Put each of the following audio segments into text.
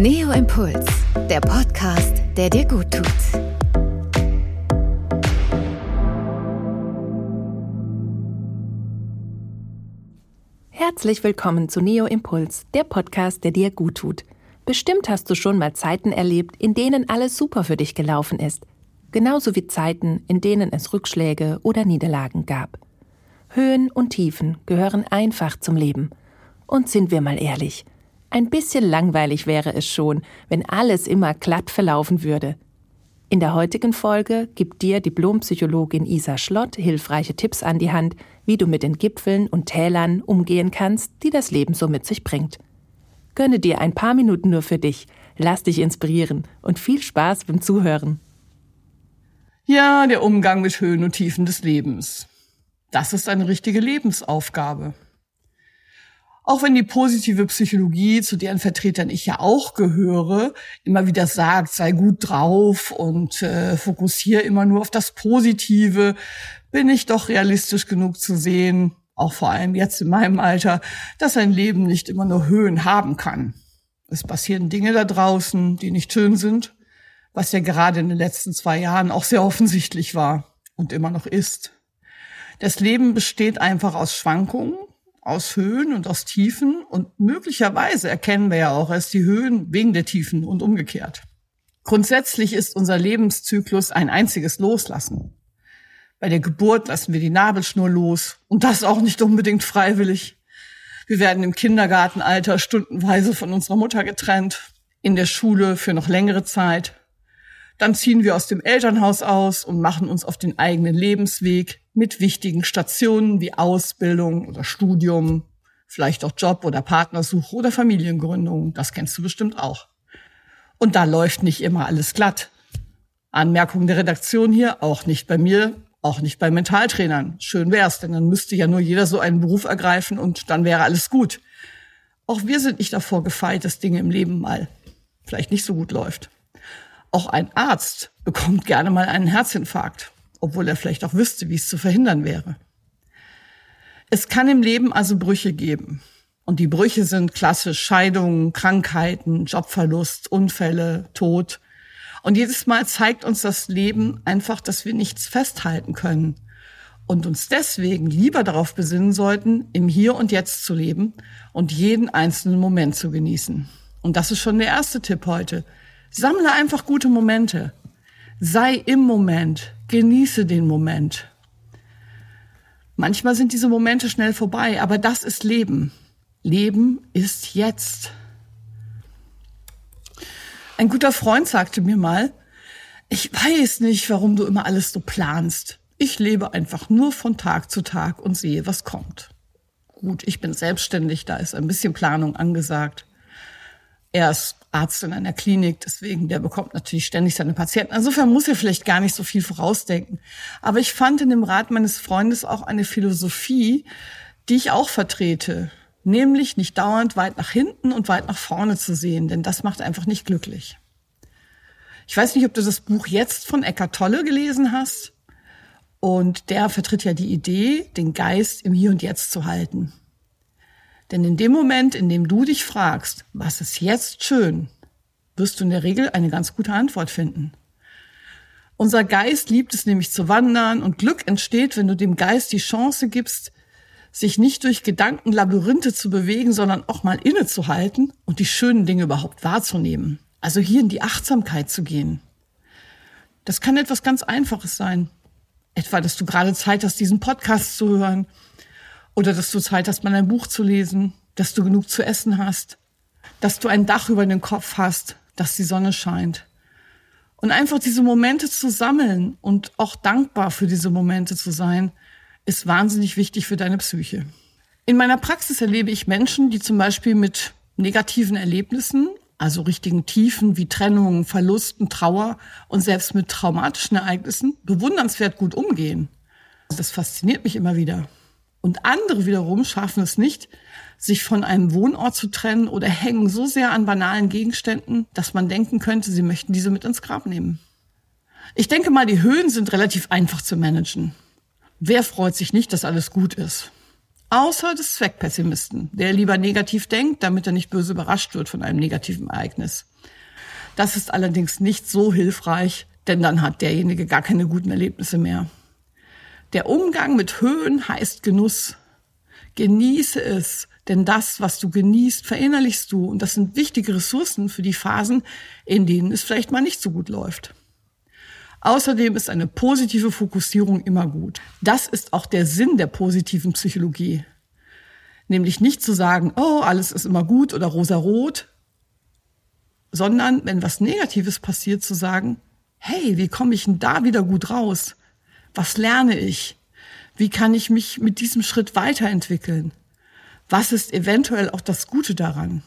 Neo Impuls, der Podcast, der dir gut tut. Herzlich willkommen zu Neo Impuls, der Podcast, der dir gut tut. Bestimmt hast du schon mal Zeiten erlebt, in denen alles super für dich gelaufen ist. Genauso wie Zeiten, in denen es Rückschläge oder Niederlagen gab. Höhen und Tiefen gehören einfach zum Leben. Und sind wir mal ehrlich, ein bisschen langweilig wäre es schon, wenn alles immer glatt verlaufen würde. In der heutigen Folge gibt dir Diplompsychologin Isa Schlott hilfreiche Tipps an die Hand, wie du mit den Gipfeln und Tälern umgehen kannst, die das Leben so mit sich bringt. Gönne dir ein paar Minuten nur für dich, lass dich inspirieren und viel Spaß beim Zuhören. Ja, der Umgang mit Höhen und Tiefen des Lebens. Das ist eine richtige Lebensaufgabe. Auch wenn die positive Psychologie, zu deren Vertretern ich ja auch gehöre, immer wieder sagt, sei gut drauf und äh, fokussiere immer nur auf das Positive, bin ich doch realistisch genug zu sehen, auch vor allem jetzt in meinem Alter, dass ein Leben nicht immer nur Höhen haben kann. Es passieren Dinge da draußen, die nicht schön sind, was ja gerade in den letzten zwei Jahren auch sehr offensichtlich war und immer noch ist. Das Leben besteht einfach aus Schwankungen, aus Höhen und aus Tiefen und möglicherweise erkennen wir ja auch erst die Höhen wegen der Tiefen und umgekehrt. Grundsätzlich ist unser Lebenszyklus ein einziges Loslassen. Bei der Geburt lassen wir die Nabelschnur los und das auch nicht unbedingt freiwillig. Wir werden im Kindergartenalter stundenweise von unserer Mutter getrennt, in der Schule für noch längere Zeit dann ziehen wir aus dem Elternhaus aus und machen uns auf den eigenen Lebensweg mit wichtigen Stationen wie Ausbildung oder Studium, vielleicht auch Job oder Partnersuche oder Familiengründung. Das kennst du bestimmt auch. Und da läuft nicht immer alles glatt. Anmerkung der Redaktion hier, auch nicht bei mir, auch nicht bei Mentaltrainern. Schön wär's, denn dann müsste ja nur jeder so einen Beruf ergreifen und dann wäre alles gut. Auch wir sind nicht davor gefeit, dass Dinge im Leben mal vielleicht nicht so gut läuft. Auch ein Arzt bekommt gerne mal einen Herzinfarkt, obwohl er vielleicht auch wüsste, wie es zu verhindern wäre. Es kann im Leben also Brüche geben. Und die Brüche sind klassisch Scheidungen, Krankheiten, Jobverlust, Unfälle, Tod. Und jedes Mal zeigt uns das Leben einfach, dass wir nichts festhalten können und uns deswegen lieber darauf besinnen sollten, im Hier und Jetzt zu leben und jeden einzelnen Moment zu genießen. Und das ist schon der erste Tipp heute. Sammle einfach gute Momente. Sei im Moment. Genieße den Moment. Manchmal sind diese Momente schnell vorbei, aber das ist Leben. Leben ist jetzt. Ein guter Freund sagte mir mal, ich weiß nicht, warum du immer alles so planst. Ich lebe einfach nur von Tag zu Tag und sehe, was kommt. Gut, ich bin selbstständig, da ist ein bisschen Planung angesagt. Er ist Arzt in einer Klinik, deswegen, der bekommt natürlich ständig seine Patienten. Insofern muss er vielleicht gar nicht so viel vorausdenken. Aber ich fand in dem Rat meines Freundes auch eine Philosophie, die ich auch vertrete. Nämlich nicht dauernd weit nach hinten und weit nach vorne zu sehen, denn das macht einfach nicht glücklich. Ich weiß nicht, ob du das Buch jetzt von Eckart Tolle gelesen hast. Und der vertritt ja die Idee, den Geist im Hier und Jetzt zu halten. Denn in dem Moment, in dem du dich fragst, was ist jetzt schön, wirst du in der Regel eine ganz gute Antwort finden. Unser Geist liebt es nämlich zu wandern und Glück entsteht, wenn du dem Geist die Chance gibst, sich nicht durch Gedankenlabyrinthe zu bewegen, sondern auch mal innezuhalten und die schönen Dinge überhaupt wahrzunehmen. Also hier in die Achtsamkeit zu gehen. Das kann etwas ganz Einfaches sein. Etwa, dass du gerade Zeit hast, diesen Podcast zu hören oder dass du Zeit hast, mal ein Buch zu lesen, dass du genug zu essen hast, dass du ein Dach über den Kopf hast, dass die Sonne scheint. Und einfach diese Momente zu sammeln und auch dankbar für diese Momente zu sein, ist wahnsinnig wichtig für deine Psyche. In meiner Praxis erlebe ich Menschen, die zum Beispiel mit negativen Erlebnissen, also richtigen Tiefen wie Trennungen, Verlusten, Trauer und selbst mit traumatischen Ereignissen bewundernswert gut umgehen. Das fasziniert mich immer wieder. Und andere wiederum schaffen es nicht, sich von einem Wohnort zu trennen oder hängen so sehr an banalen Gegenständen, dass man denken könnte, sie möchten diese mit ins Grab nehmen. Ich denke mal, die Höhen sind relativ einfach zu managen. Wer freut sich nicht, dass alles gut ist? Außer des Zweckpessimisten, der lieber negativ denkt, damit er nicht böse überrascht wird von einem negativen Ereignis. Das ist allerdings nicht so hilfreich, denn dann hat derjenige gar keine guten Erlebnisse mehr. Der Umgang mit Höhen heißt Genuss. Genieße es, denn das, was du genießt, verinnerlichst du und das sind wichtige Ressourcen für die Phasen, in denen es vielleicht mal nicht so gut läuft. Außerdem ist eine positive Fokussierung immer gut. Das ist auch der Sinn der positiven Psychologie. Nämlich nicht zu sagen, oh, alles ist immer gut oder rosarot, sondern wenn was Negatives passiert, zu sagen, hey, wie komme ich denn da wieder gut raus? Was lerne ich? Wie kann ich mich mit diesem Schritt weiterentwickeln? Was ist eventuell auch das Gute daran?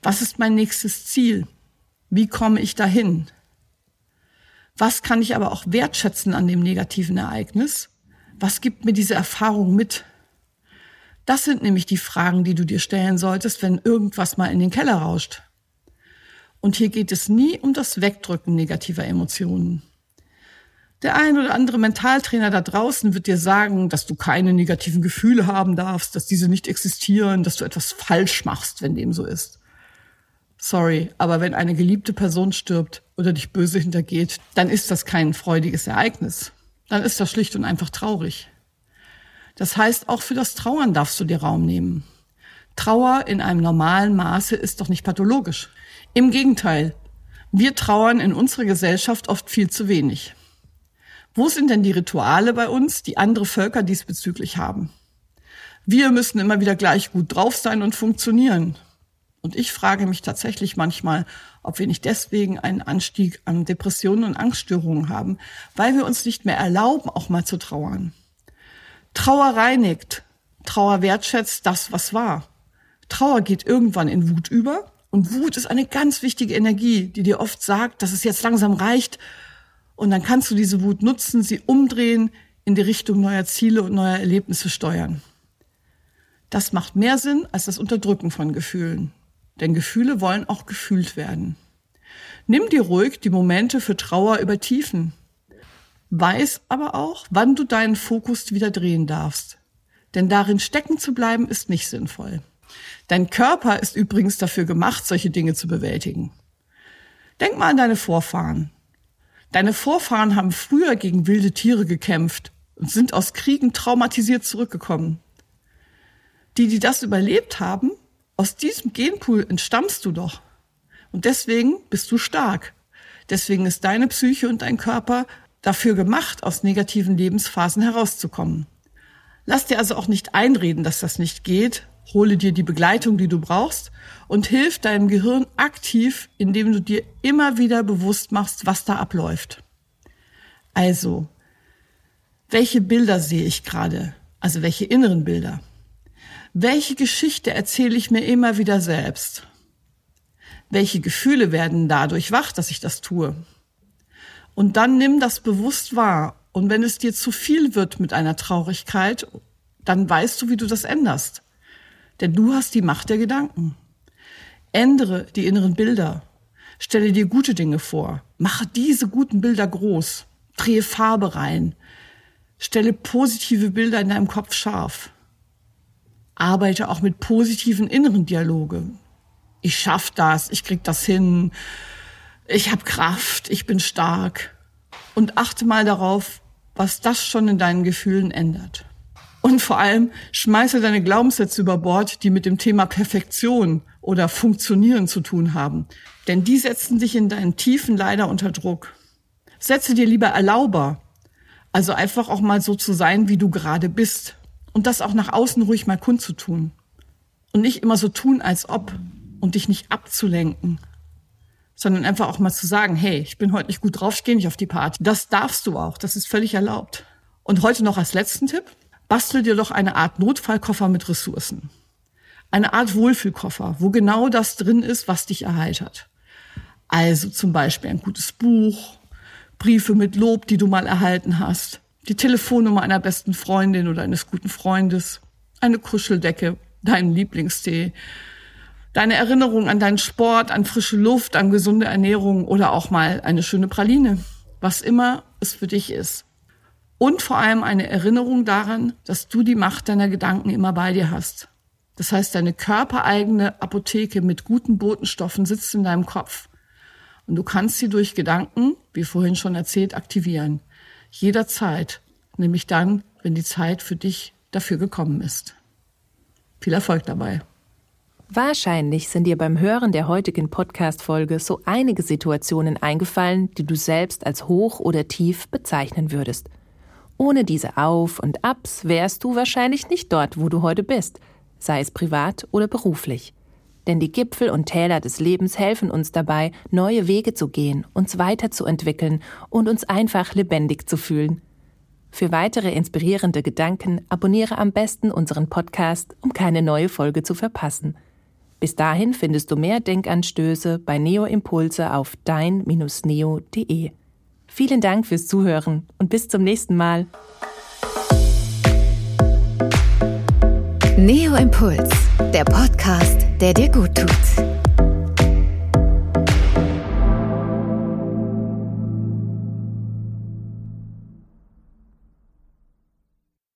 Was ist mein nächstes Ziel? Wie komme ich dahin? Was kann ich aber auch wertschätzen an dem negativen Ereignis? Was gibt mir diese Erfahrung mit? Das sind nämlich die Fragen, die du dir stellen solltest, wenn irgendwas mal in den Keller rauscht. Und hier geht es nie um das Wegdrücken negativer Emotionen. Der ein oder andere Mentaltrainer da draußen wird dir sagen, dass du keine negativen Gefühle haben darfst, dass diese nicht existieren, dass du etwas falsch machst, wenn dem so ist. Sorry, aber wenn eine geliebte Person stirbt oder dich böse hintergeht, dann ist das kein freudiges Ereignis. Dann ist das schlicht und einfach traurig. Das heißt, auch für das Trauern darfst du dir Raum nehmen. Trauer in einem normalen Maße ist doch nicht pathologisch. Im Gegenteil, wir trauern in unserer Gesellschaft oft viel zu wenig. Wo sind denn die Rituale bei uns, die andere Völker diesbezüglich haben? Wir müssen immer wieder gleich gut drauf sein und funktionieren. Und ich frage mich tatsächlich manchmal, ob wir nicht deswegen einen Anstieg an Depressionen und Angststörungen haben, weil wir uns nicht mehr erlauben, auch mal zu trauern. Trauer reinigt, Trauer wertschätzt das, was war. Trauer geht irgendwann in Wut über und Wut ist eine ganz wichtige Energie, die dir oft sagt, dass es jetzt langsam reicht und dann kannst du diese Wut nutzen, sie umdrehen, in die Richtung neuer Ziele und neuer Erlebnisse steuern. Das macht mehr Sinn als das Unterdrücken von Gefühlen. Denn Gefühle wollen auch gefühlt werden. Nimm dir ruhig die Momente für Trauer über Tiefen. Weiß aber auch, wann du deinen Fokus wieder drehen darfst. Denn darin stecken zu bleiben ist nicht sinnvoll. Dein Körper ist übrigens dafür gemacht, solche Dinge zu bewältigen. Denk mal an deine Vorfahren. Deine Vorfahren haben früher gegen wilde Tiere gekämpft und sind aus Kriegen traumatisiert zurückgekommen. Die, die das überlebt haben, aus diesem Genpool entstammst du doch. Und deswegen bist du stark. Deswegen ist deine Psyche und dein Körper dafür gemacht, aus negativen Lebensphasen herauszukommen. Lass dir also auch nicht einreden, dass das nicht geht. Hole dir die Begleitung, die du brauchst und hilf deinem Gehirn aktiv, indem du dir immer wieder bewusst machst, was da abläuft. Also, welche Bilder sehe ich gerade? Also welche inneren Bilder? Welche Geschichte erzähle ich mir immer wieder selbst? Welche Gefühle werden dadurch wach, dass ich das tue? Und dann nimm das bewusst wahr. Und wenn es dir zu viel wird mit einer Traurigkeit, dann weißt du, wie du das änderst. Denn du hast die Macht der Gedanken. Ändere die inneren Bilder. Stelle dir gute Dinge vor. Mache diese guten Bilder groß. Drehe Farbe rein. Stelle positive Bilder in deinem Kopf scharf arbeite auch mit positiven inneren Dialoge. Ich schaff das, ich krieg das hin, ich habe Kraft, ich bin stark. Und achte mal darauf, was das schon in deinen Gefühlen ändert. Und vor allem schmeiße deine Glaubenssätze über Bord, die mit dem Thema Perfektion oder Funktionieren zu tun haben. Denn die setzen dich in deinen Tiefen leider unter Druck. Setze dir lieber Erlauber. Also einfach auch mal so zu sein, wie du gerade bist und das auch nach außen ruhig mal kundzutun. Und nicht immer so tun, als ob und dich nicht abzulenken, sondern einfach auch mal zu sagen, hey, ich bin heute nicht gut drauf, ich gehe nicht auf die Party. Das darfst du auch, das ist völlig erlaubt. Und heute noch als letzten Tipp, bastel dir doch eine Art Notfallkoffer mit Ressourcen. Eine Art Wohlfühlkoffer, wo genau das drin ist, was dich erheitert. Also zum Beispiel ein gutes Buch, Briefe mit Lob, die du mal erhalten hast, die Telefonnummer einer besten Freundin oder eines guten Freundes, eine Kuscheldecke, deinen Lieblingstee, deine Erinnerung an deinen Sport, an frische Luft, an gesunde Ernährung oder auch mal eine schöne Praline, was immer es für dich ist. Und vor allem eine Erinnerung daran, dass du die Macht deiner Gedanken immer bei dir hast. Das heißt, deine körpereigene Apotheke mit guten Botenstoffen sitzt in deinem Kopf. Und du kannst sie durch Gedanken, wie vorhin schon erzählt, aktivieren. Jederzeit. Nämlich dann, wenn die Zeit für dich dafür gekommen ist. Viel Erfolg dabei. Wahrscheinlich sind dir beim Hören der heutigen Podcast-Folge so einige Situationen eingefallen, die du selbst als hoch oder tief bezeichnen würdest. Ohne diese Auf und Abs wärst du wahrscheinlich nicht dort, wo du heute bist, sei es privat oder beruflich. Denn die Gipfel und Täler des Lebens helfen uns dabei, neue Wege zu gehen, uns weiterzuentwickeln und uns einfach lebendig zu fühlen. Für weitere inspirierende Gedanken abonniere am besten unseren Podcast, um keine neue Folge zu verpassen. Bis dahin findest du mehr Denkanstöße bei Neo Impulse auf dein-neo.de. Vielen Dank fürs Zuhören und bis zum nächsten Mal. Neo Impuls, der Podcast, der dir gut tut.